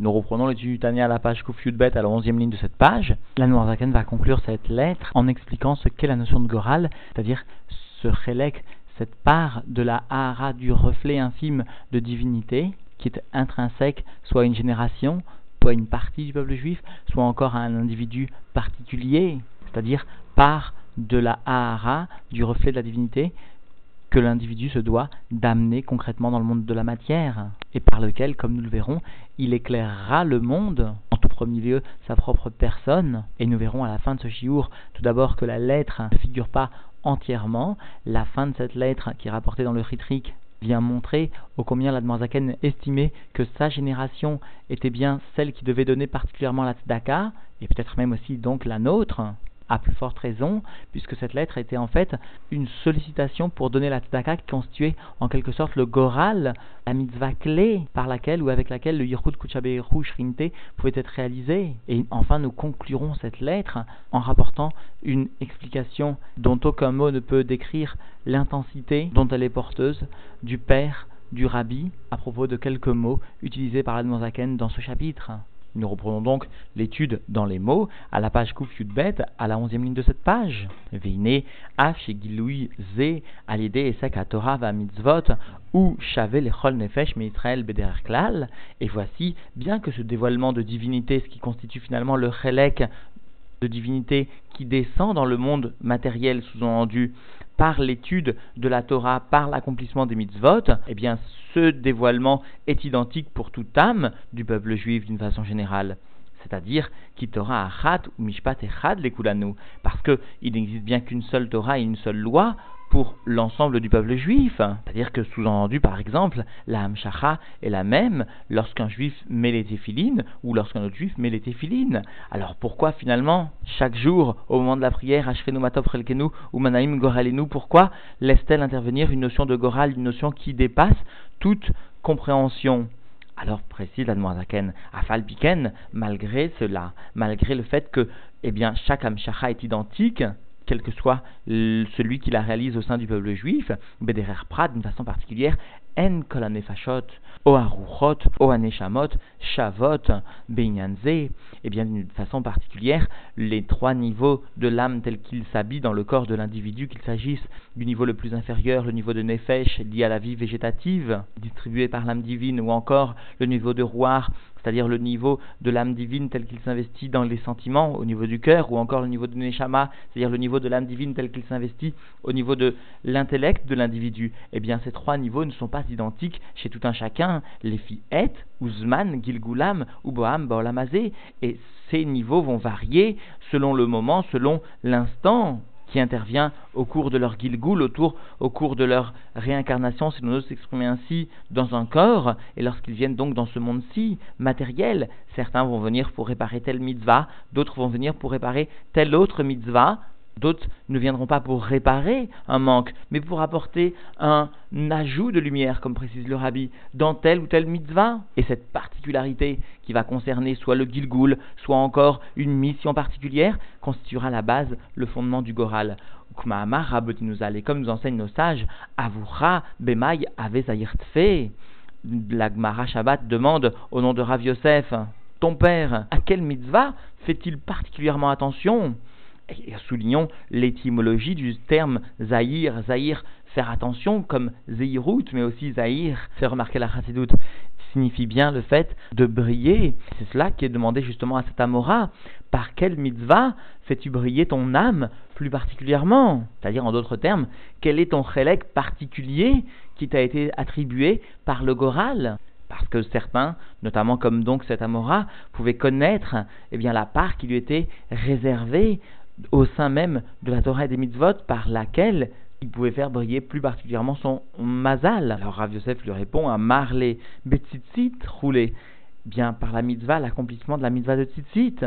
Nous reprenons l'étude du Tania à la page Kouf Bet à la onzième ligne de cette page. La Noirzaken va conclure cette lettre en expliquant ce qu'est la notion de Goral, c'est-à-dire ce Chelek, cette part de la Hara du reflet infime de divinité qui est intrinsèque soit à une génération, soit à une partie du peuple juif, soit encore à un individu particulier, c'est-à-dire part de la Hara du reflet de la divinité que l'individu se doit d'amener concrètement dans le monde de la matière, et par lequel, comme nous le verrons, il éclairera le monde, en tout premier lieu sa propre personne, et nous verrons à la fin de ce chiour tout d'abord que la lettre ne figure pas entièrement, la fin de cette lettre qui est rapportée dans le Ritrik vient montrer au combien l'Admarzaken estimait que sa génération était bien celle qui devait donner particulièrement la tzedaka, et peut-être même aussi donc la nôtre, à plus forte raison, puisque cette lettre était en fait une sollicitation pour donner la tzedaka qui constituait en quelque sorte le goral, la mitzvah clé par laquelle ou avec laquelle le Yirhut Kuchaberu Shrinte pouvait être réalisé. Et enfin, nous conclurons cette lettre en rapportant une explication dont aucun mot ne peut décrire l'intensité dont elle est porteuse du père du rabbi à propos de quelques mots utilisés par l'Admozaken dans ce chapitre. Nous reprenons donc l'étude dans les mots à la page Kouf bête à la onzième ligne de cette page. Veine af Giloui ze alide esek Torah va mitzvot ou shavel lechol nefesh meitral beder klal. Et voici, bien que ce dévoilement de divinité, ce qui constitue finalement le chelek de divinité qui descend dans le monde matériel sous-entendu par l'étude de la Torah, par l'accomplissement des mitzvot, eh bien ce dévoilement est identique pour toute âme du peuple juif d'une façon générale. C'est-à-dire qui Torah achat ou mishpat echad les parce qu'il n'existe bien qu'une seule Torah et une seule loi pour l'ensemble du peuple juif. C'est-à-dire que, sous-entendu, par exemple, la hamshacha est la même lorsqu'un juif met les téphilines ou lorsqu'un autre juif met les téphilines. Alors pourquoi finalement, chaque jour, au moment de la prière, Ashrenu Matop Relkenu ou Manaim Goralenu, pourquoi laisse-t-elle intervenir une notion de Goral, une notion qui dépasse toute compréhension? Alors précise la Zaken, Afal Piken, malgré cela, malgré le fait que eh bien, chaque Amshacha est identique, quel que soit celui qui la réalise au sein du peuple juif, Bederer Prad, d'une façon particulière, En Kolanefashot, O Aruchot, O Shavot, Beinyanze, et bien d'une façon particulière, les trois niveaux de l'âme tels qu'ils s'habillent dans le corps de l'individu, qu'il s'agisse du niveau le plus inférieur, le niveau de Nefesh, lié à la vie végétative, distribué par l'âme divine, ou encore le niveau de Rouar, c'est-à-dire le niveau de l'âme divine tel qu'il s'investit dans les sentiments au niveau du cœur, ou encore le niveau de Neshama, c'est-à-dire le niveau de l'âme divine tel qu'il s'investit au niveau de l'intellect de l'individu. Eh bien, ces trois niveaux ne sont pas identiques chez tout un chacun. Les filles Et, Uzman, Gilgulam, Uboam, Baolamazé, et ces niveaux vont varier selon le moment, selon l'instant qui intervient au cours de leur gilgoul, autour, au cours de leur réincarnation, si l'on ose s'exprimer ainsi, dans un corps, et lorsqu'ils viennent donc dans ce monde-ci, matériel, certains vont venir pour réparer telle mitzvah, d'autres vont venir pour réparer telle autre mitzvah, D'autres ne viendront pas pour réparer un manque, mais pour apporter un ajout de lumière, comme précise le rabbi, dans telle ou telle mitzvah. Et cette particularité qui va concerner soit le Gilgul, soit encore une mission particulière, constituera la base, le fondement du Goral. Et comme nous enseignent nos sages, Avura Avezayirtfe. La Gemara Shabbat demande au nom de Rav Yosef, ton père, à quelle mitzvah fait-il particulièrement attention? Soulignons l'étymologie du terme Zahir. Zahir, faire attention, comme Zeirut, mais aussi Zahir, faire remarquer la chassidoute, signifie bien le fait de briller. C'est cela qui est demandé justement à cet Amora. Par quelle mitzvah fais-tu briller ton âme plus particulièrement? C'est-à-dire, en d'autres termes, quel est ton chélek particulier qui t'a été attribué par le Goral? Parce que certains, notamment comme donc cet Amora, pouvaient connaître eh bien, la part qui lui était réservée au sein même de la Torah et des mitzvot par laquelle il pouvait faire briller plus particulièrement son mazal. Alors Rav Yosef lui répond à Marle Betzitzit roulé. Bien par la mitzvah, l'accomplissement de la mitzvah de Tzitzit.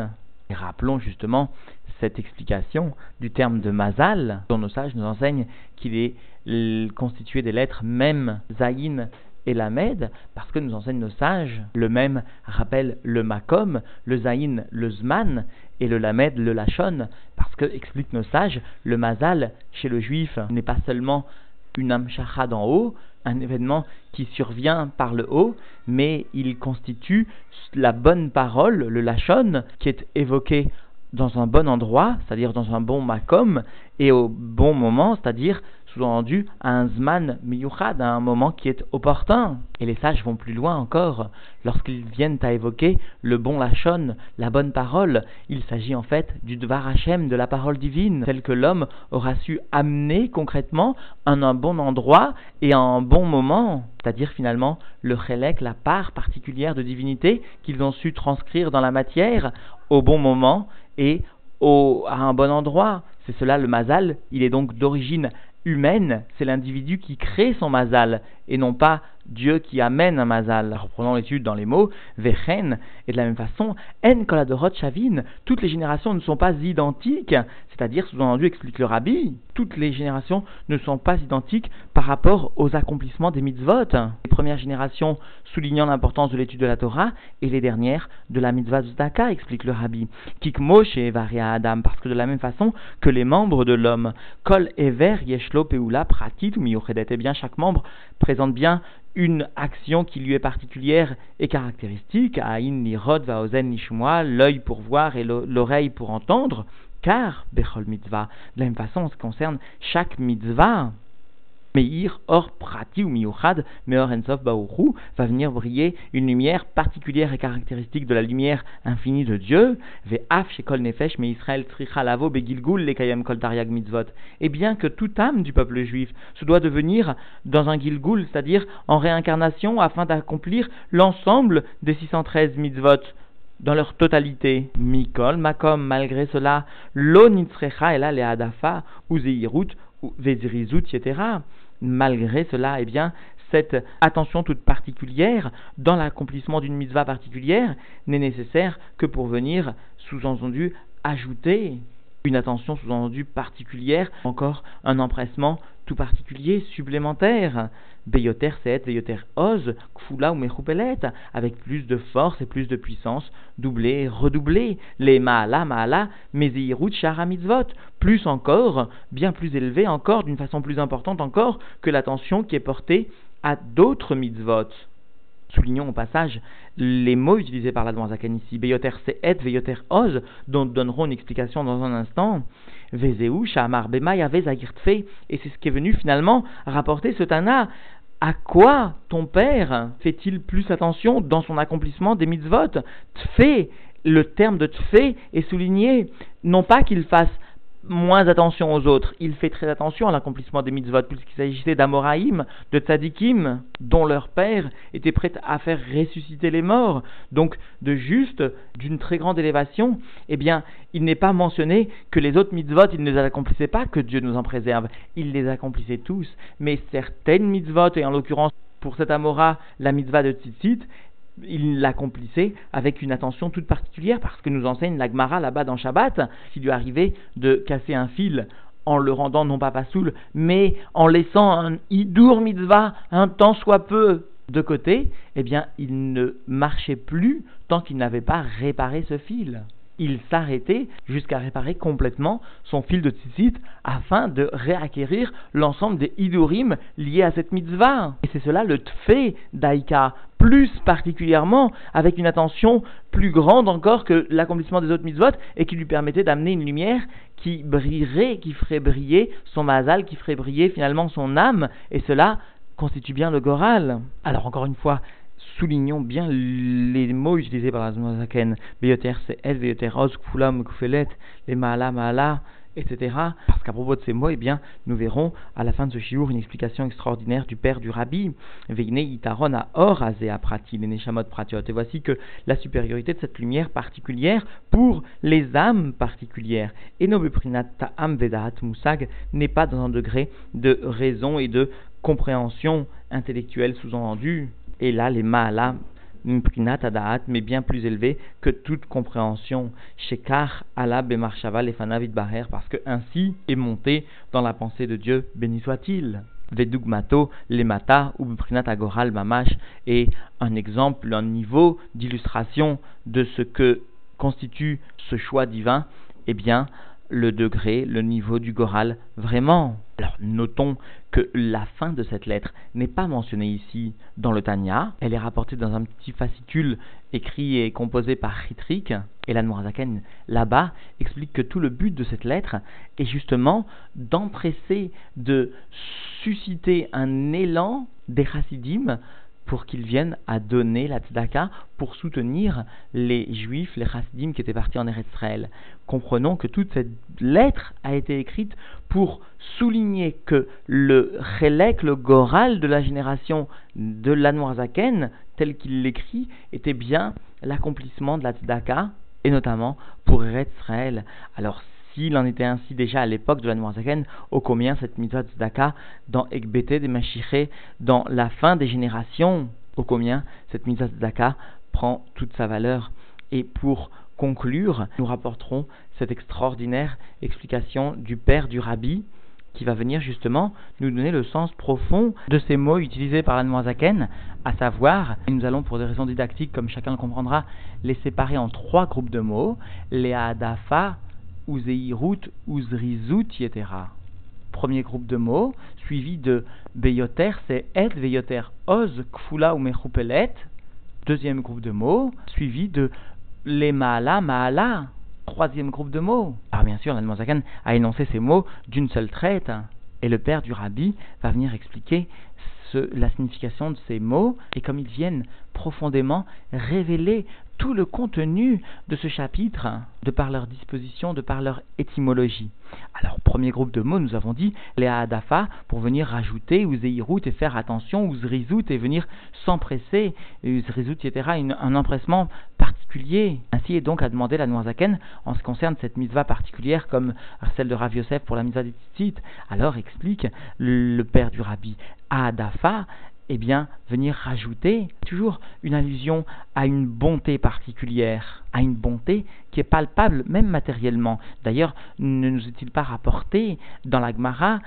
Et rappelons justement cette explication du terme de mazal, dont nos sages nous enseignent qu'il est constitué des lettres même, zayin et la med, parce que nous enseignent nos sages, le même rappelle le makom, le zayin, le zman, et le lamed, le lachon, parce que, expliquent nos sages, le mazal chez le juif n'est pas seulement une amshacha d'en haut, un événement qui survient par le haut, mais il constitue la bonne parole, le lachon, qui est évoqué dans un bon endroit, c'est-à-dire dans un bon makom, et au bon moment, c'est-à-dire sous-entendu à un zman miyuchad, à un moment qui est opportun. Et les sages vont plus loin encore, lorsqu'ils viennent à évoquer le bon lachon, la bonne parole, il s'agit en fait du dvar Hashem, de la parole divine, tel que l'homme aura su amener concrètement en un bon endroit et à un bon moment, c'est-à-dire finalement le chélek, la part particulière de divinité qu'ils ont su transcrire dans la matière au bon moment et au, à un bon endroit. C'est cela le mazal, il est donc d'origine humaine, c'est l'individu qui crée son mazal et non pas Dieu qui amène un mazal. Reprenons l'étude dans les mots, vechen, et de la même façon, en koladorot shavin, toutes les générations ne sont pas identiques, c'est-à-dire, sous-entendu, explique le rabbi, toutes les générations ne sont pas identiques par rapport aux accomplissements des mitzvot. Les premières générations soulignant l'importance de l'étude de la Torah, et les dernières de la mitzvah zdaka, explique le rabbi. Kikmosh et varia Adam, parce que de la même façon que les membres de l'homme, kol ever yeshlo peula pratit ou et eh bien chaque membre présente bien une action qui lui est particulière et caractéristique, Aïn ni rod va ozen ni l'œil pour voir et l'oreille pour entendre, car Bechol mitzvah, de la même façon, en ce qui concerne chaque mitzvah, Meir, or prati ou miuchad, meor ensof baoru, va venir briller une lumière particulière et caractéristique de la lumière infinie de Dieu, ve af shekol nefesh me Israël trichalavo begilgul le kayam kol tariag mitzvot. Et bien que toute âme du peuple juif se doit devenir dans un gilgul, c'est-à-dire en réincarnation, afin d'accomplir l'ensemble des 613 mitzvot dans leur totalité. Mikol, Makom, malgré cela, lo nitzrecha et le hadafa, ou zeirut, ou vezirizut, etc malgré cela, eh bien, cette attention toute particulière dans l'accomplissement d'une mitzvah particulière n'est nécessaire que pour venir, sous-entendu, ajouter une attention sous-entendue particulière, encore un empressement particulier supplémentaire. Beyoter Seet, Beyoter Oz, Kfula ou Mechupelet, avec plus de force et plus de puissance, doublé, redoublé, les Maala, Maala, Mezeirut, Shara Mitzvot, plus encore, bien plus élevé encore, d'une façon plus importante encore, que l'attention qui est portée à d'autres mitzvot. Soulignons au passage les mots utilisés par la Zakan ici, Beyoter Seet, Beyoter Oz, dont donnerons une explication dans un instant. Shamar, Bema, et c'est ce qui est venu finalement rapporter ce Tana. À quoi ton père fait-il plus attention dans son accomplissement des mitzvot? Tfé, le terme de Tfé est souligné, non pas qu'il fasse moins attention aux autres. Il fait très attention à l'accomplissement des mitzvot, puisqu'il s'agissait d'Amoraïm, de Tzadikim, dont leur père était prêt à faire ressusciter les morts. Donc, de juste, d'une très grande élévation, eh bien, il n'est pas mentionné que les autres mitzvot, il ne les accomplissait pas, que Dieu nous en préserve. Il les accomplissait tous. Mais certaines mitzvot, et en l'occurrence, pour cet Amora, la mitzvah de Tzitzit, il l'accomplissait avec une attention toute particulière parce que nous enseigne la Gemara là-bas dans Shabbat, s'il lui arrivait de casser un fil en le rendant non pas pasoul, mais en laissant un idur mitzvah un temps soit peu de côté, eh bien il ne marchait plus tant qu'il n'avait pas réparé ce fil il s'arrêtait jusqu'à réparer complètement son fil de tzitzit afin de réacquérir l'ensemble des idurim liés à cette mitzvah. Et c'est cela le tfé d'Aïka, plus particulièrement avec une attention plus grande encore que l'accomplissement des autres mitzvot et qui lui permettait d'amener une lumière qui brillerait, qui ferait briller son mazal, qui ferait briller finalement son âme, et cela constitue bien le Goral. Alors encore une fois, soulignons bien les mots utilisés par la Zmozaken. Beyoter El, Beyoter Oz, Kufulam, Kufelet, les Maala, Maala, etc. Parce qu'à propos de ces mots, eh bien, nous verrons à la fin de ce shiur une explication extraordinaire du père du rabbi. Veine itaron a or prati, les neshamot pratiot. Et voici que la supériorité de cette lumière particulière pour les âmes particulières. Et nobeprinat ta'am vedahat musag n'est pas dans un degré de raison et de compréhension intellectuelle sous-entendue et là, les ma'ala, mais bien plus élevé que toute compréhension. Shekar Allah Bemarshava Lefanavid Baher, parce que ainsi est monté dans la pensée de Dieu, béni soit-il. Vedugmato, Lemata, ou Agoral Mamash, est un exemple, un niveau d'illustration de ce que constitue ce choix divin, eh bien, le degré, le niveau du Goral, vraiment. Alors notons que la fin de cette lettre n'est pas mentionnée ici dans le Tanya. Elle est rapportée dans un petit fascicule écrit et composé par Chitrik. Et la Noirzaken, là-bas, explique que tout le but de cette lettre est justement d'empresser, de susciter un élan des chassidim pour qu'ils viennent à donner la tzedaka pour soutenir les juifs, les chassidim qui étaient partis en Eretz Israël. Comprenons que toute cette lettre a été écrite pour souligner que le chelek, le goral de la génération de l'Anwarzaken, tel qu'il l'écrit, était bien l'accomplissement de la tzedaka, et notamment pour Eretz Israël. S'il en était ainsi déjà à l'époque de la Noirzaken, ô combien cette mitzvah tzedaka dans Ekbete des Machiché, dans la fin des générations, ô combien cette mitzvah tzedaka prend toute sa valeur. Et pour conclure, nous rapporterons cette extraordinaire explication du père du rabbi, qui va venir justement nous donner le sens profond de ces mots utilisés par la Zaken, à savoir, et nous allons pour des raisons didactiques, comme chacun le comprendra, les séparer en trois groupes de mots, les Adafa, Uzeirut, Uzrizut, etc. Premier groupe de mots, suivi de Beyoter, c'est Et, Beyoter, Oz, Kfula ou Mechupelet. Deuxième groupe de mots, suivi de Les Maala. Troisième groupe de mots. Alors bien sûr, l'Almanzakan a énoncé ces mots d'une seule traite. Et le père du rabbi va venir expliquer la signification de ces mots et comme ils viennent profondément révéler tout le contenu de ce chapitre, de par leur disposition, de par leur étymologie. Alors, premier groupe de mots, nous avons dit les Adafa pour venir rajouter Uzeirut et faire attention, Uzrizut et venir s'empresser, Uzrizut, etc., un empressement particulier. Ainsi est donc à demander la Noirzaken en ce qui concerne cette mitzvah particulière comme celle de Rav Yosef pour la mitzvah des tzitzit. Alors explique le père du rabbi Adafa eh bien, venir rajouter toujours une allusion à une bonté particulière, à une bonté qui est palpable, même matériellement. D'ailleurs, ne nous est-il pas rapporté dans la Gemara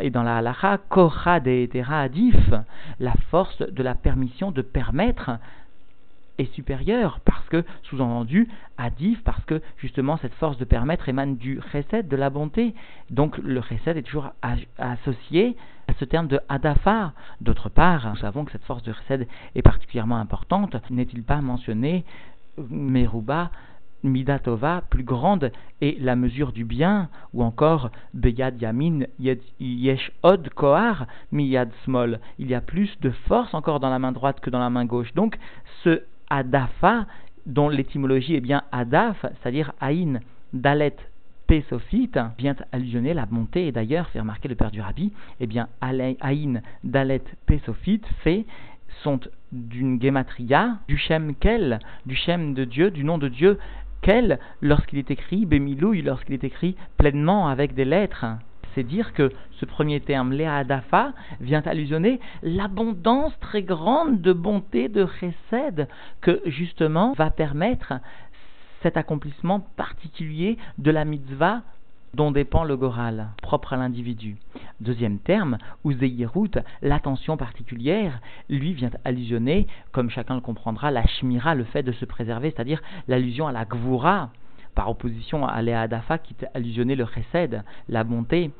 et dans la halacha, de Adif, la force de la permission de permettre est supérieure parce que, sous-entendu, adif, parce que justement cette force de permettre émane du chesed, de la bonté. Donc le chesed est toujours associé à ce terme de adafa. D'autre part, nous savons que cette force de chesed est particulièrement importante. N'est-il pas mentionné Meruba Midatova, plus grande, est la mesure du bien, ou encore Beyad Yamin Yesh Od Kohar Miyad Smol. Il y a plus de force encore dans la main droite que dans la main gauche. Donc, ce Adafa, dont l'étymologie est bien Adaf, c'est-à-dire Aïn, Dalet, Pesofit, vient allusionner la bonté, et d'ailleurs, fait remarquer le père du rabbi, eh bien, Aïn, Dalet, Pesofit, fait, sont d'une gematria, du Shem Kel, du Shem de Dieu, du nom de Dieu, Kel, lorsqu'il est écrit, Bemilouï, lorsqu'il est écrit pleinement avec des lettres c'est dire que ce premier terme, Léa vient allusionner l'abondance très grande de bonté, de chesed, que justement va permettre cet accomplissement particulier de la mitzvah dont dépend le goral, propre à l'individu. Deuxième terme, Uzeirut, l'attention particulière, lui vient allusionner, comme chacun le comprendra, la shmira, le fait de se préserver, c'est-à-dire l'allusion à la gvura, par opposition à Léa Adafa qui allusionnait le chesed, la bonté.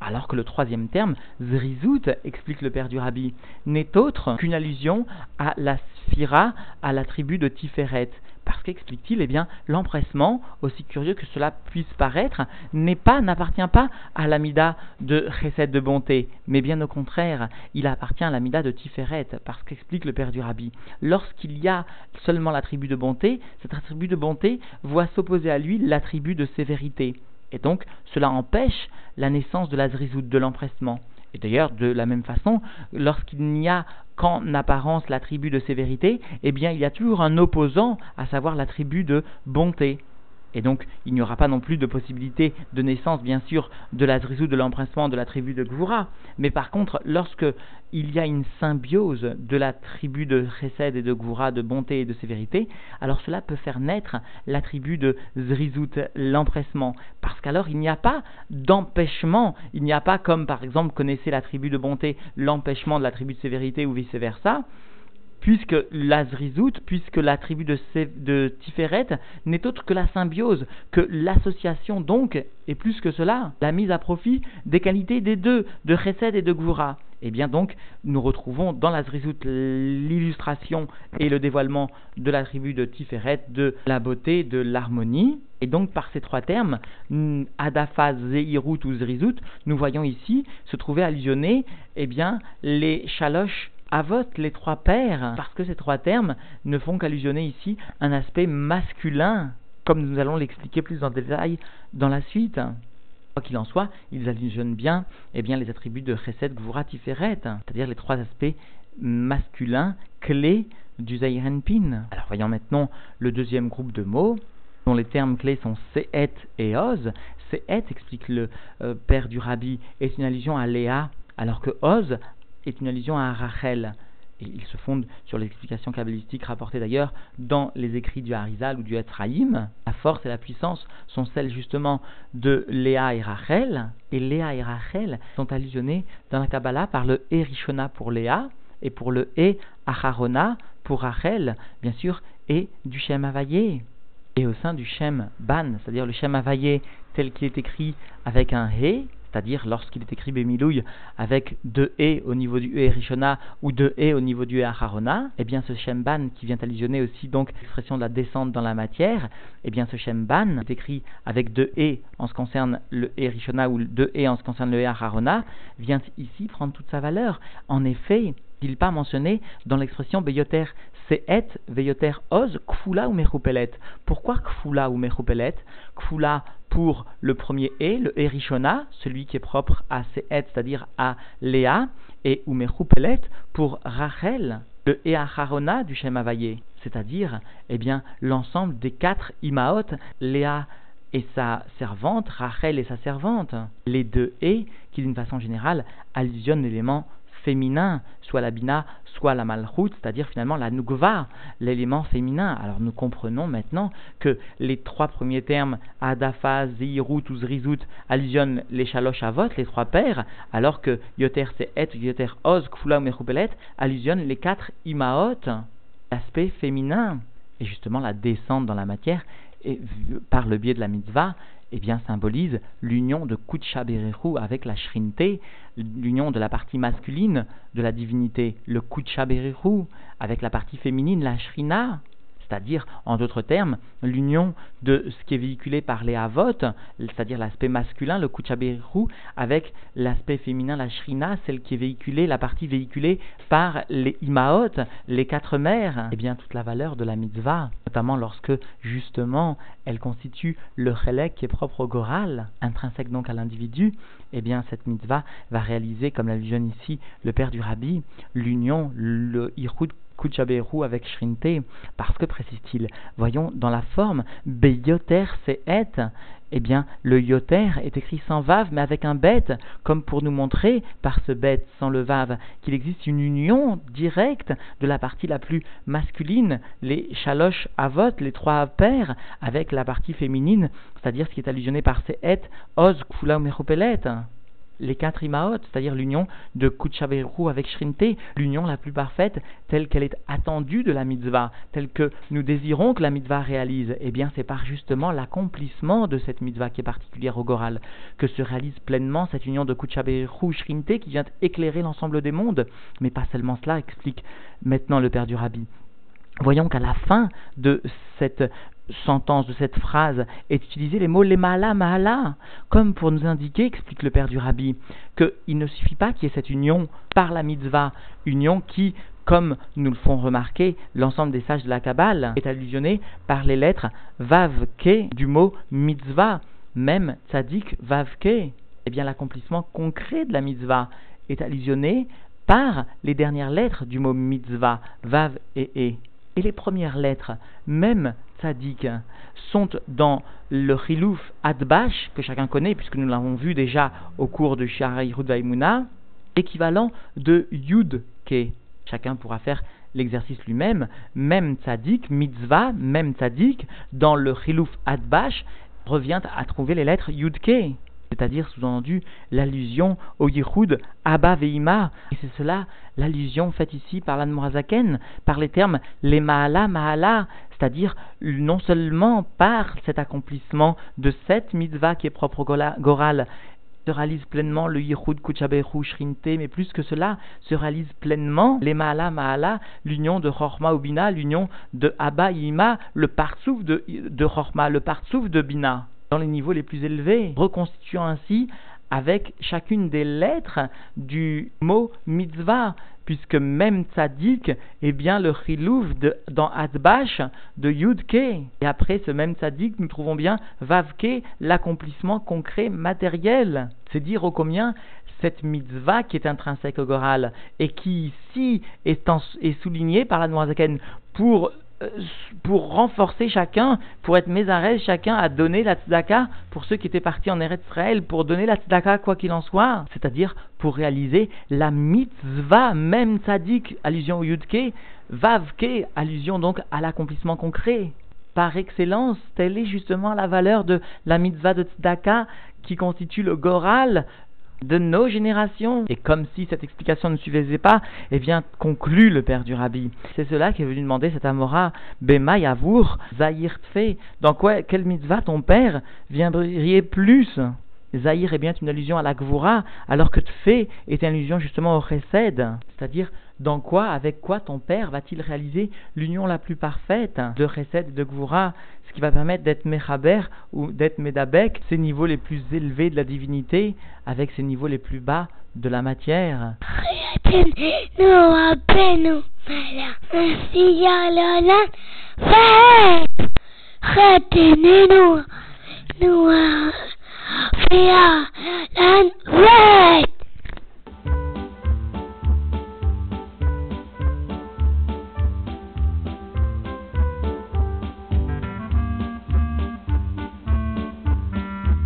Alors que le troisième terme, Zrizut, explique le père du rabbi, n'est autre qu'une allusion à la sphira, à la tribu de Tiferet. Parce qu'explique-t-il, eh bien, l'empressement, aussi curieux que cela puisse paraître, n'appartient pas à l'amida de Chesed de bonté, mais bien au contraire, il appartient à l'amida de Tiferet, parce qu'explique le père du rabbi. Lorsqu'il y a seulement la tribu de bonté, cette tribu de bonté voit s'opposer à lui la tribu de sévérité. Et donc, cela empêche la naissance de la zrizout, de l'empressement. Et d'ailleurs, de la même façon, lorsqu'il n'y a qu'en apparence la tribu de sévérité, eh bien, il y a toujours un opposant, à savoir la tribu de bonté. Et donc, il n'y aura pas non plus de possibilité de naissance, bien sûr, de la zrizou, de l'empressement de la tribu de Gvura. Mais par contre, lorsque il y a une symbiose de la tribu de Chesed et de Gvura, de bonté et de sévérité, alors cela peut faire naître la tribu de Zrizout, l'empressement. Parce qu'alors, il n'y a pas d'empêchement. Il n'y a pas comme, par exemple, connaissez la tribu de bonté, l'empêchement de la tribu de sévérité ou vice-versa puisque la Zrizout, puisque la tribu de, de Tiferet n'est autre que la symbiose, que l'association donc, et plus que cela, la mise à profit des qualités des deux, de Chesed et de Gvura. Et eh bien donc, nous retrouvons dans la Zrizout l'illustration et le dévoilement de la tribu de Tiferet, de la beauté, de l'harmonie. Et donc, par ces trois termes, Adapha, Zeirut ou Zrizout, nous voyons ici se trouver allusionner eh bien, les chaloches Avot, les trois pères, parce que ces trois termes ne font qu'allusionner ici un aspect masculin, comme nous allons l'expliquer plus en détail dans la suite. Quoi qu'il en soit, ils allusionnent bien, eh bien les attributs de Chesed, Gvura, Tiferet, c'est-à-dire les trois aspects masculins clés du Pin. Alors voyons maintenant le deuxième groupe de mots dont les termes clés sont Sehet et Oz. Sehet, explique le euh, père du rabbi, est une allusion à Léa, alors que Oz est une allusion à Rachel. Et il se fonde sur l'explication kabbalistique rapportée d'ailleurs dans les écrits du Harizal ou du Ephraïm. La force et la puissance sont celles justement de Léa et Rachel. Et Léa et Rachel sont allusionnés dans la Kabbalah par le Erishona pour Léa et pour le E Acharona pour Rachel, bien sûr, et du Shem Havayé. Et au sein du Shem Ban, c'est-à-dire le Shem Havayé tel qu'il est écrit avec un He, c'est-à-dire lorsqu'il est écrit Bémilouille avec deux E au niveau du E Rishona ou deux E au niveau du E eh bien ce Shemban qui vient allusionner aussi donc l'expression de la descente dans la matière, eh bien ce Shemban écrit avec deux E en ce qui concerne le E Rishona ou deux E en ce qui concerne le E Acharona, vient ici prendre toute sa valeur. En effet, il pas mentionné dans l'expression Beyoter Se'et Veyoter Oz Kfula ou Mechupelet. Pourquoi Kfula ou Mechupelet? Kfula pour le premier E, le Erishona, celui qui est propre à Se'et, c'est-à-dire à Léa, et ou Mechupelet pour Rachel, le Eacharona du Shem c'est-à-dire eh bien l'ensemble des quatre Imaot, Léa et sa servante, Rachel et sa servante. Les deux E qui d'une façon générale allusionnent l'élément féminin, soit la bina, soit la malchut, c'est-à-dire finalement la nugva, l'élément féminin. Alors nous comprenons maintenant que les trois premiers termes, adafa, zirut ou zrizut, allusionnent les chalosh avot, les trois pères, alors que yoter se'et, yoter oz, kfula ou mechupelet, allusionnent les quatre imaot, l'aspect féminin. Et justement la descente dans la matière, par le biais de la mitzvah, eh bien, symbolise l'union de Kutshaberehu avec la Shrinte, l'union de la partie masculine de la divinité, le Kutshaberehu, avec la partie féminine, la Shrina c'est-à-dire, en d'autres termes, l'union de ce qui est véhiculé par les Havot, c'est-à-dire l'aspect masculin, le Kuchaberu, avec l'aspect féminin, la Shrina, celle qui est véhiculée, la partie véhiculée par les Imaot, les quatre mères, et eh bien toute la valeur de la mitzvah, notamment lorsque, justement, elle constitue le chelek qui est propre au Goral, intrinsèque donc à l'individu, eh bien cette mitzvah va réaliser, comme l'a vu ici le père du rabbi, l'union, le Irhud Kuchaberu avec Shrinte, parce que, précise-t-il, voyons dans la forme, Beyoter et eh bien, le yoter est écrit sans vav, mais avec un bête, comme pour nous montrer, par ce bête sans le vav, qu'il existe une union directe de la partie la plus masculine, les chaloches avot, les trois pères, avec la partie féminine, c'est-à-dire ce qui est allusionné par ces et, oz, kfula ou les quatre imaot, c'est-à-dire l'union de Kuchaberu avec Shrinte, l'union la plus parfaite, telle qu'elle est attendue de la mitzvah, telle que nous désirons que la mitzvah réalise, eh bien c'est par justement l'accomplissement de cette mitzvah qui est particulière au Goral que se réalise pleinement cette union de Kuchaberu Shrinte qui vient éclairer l'ensemble des mondes. Mais pas seulement cela, explique maintenant le père du Rabbi. Voyons qu'à la fin de cette sentence, de cette phrase, est utilisé les mots lemala mahala, comme pour nous indiquer, explique le père du rabbi, qu'il ne suffit pas qu'il y ait cette union par la mitzvah, union qui, comme nous le font remarquer l'ensemble des sages de la Kabbale, est allusionnée par les lettres vavke du mot mitzvah, même tzadik vavke. Eh bien, l'accomplissement concret de la mitzvah est allusionné par les dernières lettres du mot mitzvah, vav et e. Et les premières lettres, même tzaddik, sont dans le chilouf adbash, que chacun connaît, puisque nous l'avons vu déjà au cours de Sharaïrud Vaimuna, équivalent de yud ke. Chacun pourra faire l'exercice lui-même, même tzaddik, mitzvah, même tzaddik, dans le chilouf adbash, revient à trouver les lettres yud ke. C'est-à-dire sous-entendu l'allusion au Yichud Abba Veima. Et c'est cela l'allusion faite ici par l'Anmorazaken, par les termes les Mahala Mahala, c'est-à-dire non seulement par cet accomplissement de cette mitzvah qui est propre au Goral, se réalise pleinement le Yichud Kuchaberu Shrinte, mais plus que cela, se réalise pleinement les Mahala Mahala, l'union de Chorma ou Bina, l'union de Abba Yima, le Partsouf de, de le Partsouf de Bina, dans les niveaux les plus élevés, reconstituant ainsi avec chacune des lettres du mot mitzvah, puisque même tzaddik est bien le chilouf dans Adbash de Yudke. Et après ce même tzaddik, nous trouvons bien Vavke, l'accomplissement concret matériel. C'est dire au combien cette mitzvah qui est intrinsèque au Goral et qui ici est, est soulignée par la Noirzaken pour pour renforcer chacun, pour être mézarel, chacun à donner la tzedaka pour ceux qui étaient partis en Eretz Israël, pour donner la tzedaka quoi qu'il en soit, c'est-à-dire pour réaliser la mitzvah, même tzadik, allusion au yudke, vavke, allusion donc à l'accomplissement concret. Par excellence, telle est justement la valeur de la mitzvah de tzedaka qui constitue le goral, de nos générations. Et comme si cette explication ne suffisait pas, eh bien, conclut le père du rabbi. C'est cela qui est venu demander cet Amora, Bema Yavour, Zahir Tfe. Dans quoi, quel mitzvah ton père viendrait plus? Zahir est bien une allusion à la Gvura, alors que Tfe est une allusion justement au Chesed. C'est-à-dire, dans quoi, avec quoi ton père va-t-il réaliser l'union la plus parfaite de Chesed et de Gvura ce qui va permettre d'être Mechaber ou d'être Medabek, ces niveaux les plus élevés de la divinité, avec ces niveaux les plus bas de la matière. fear, and rage.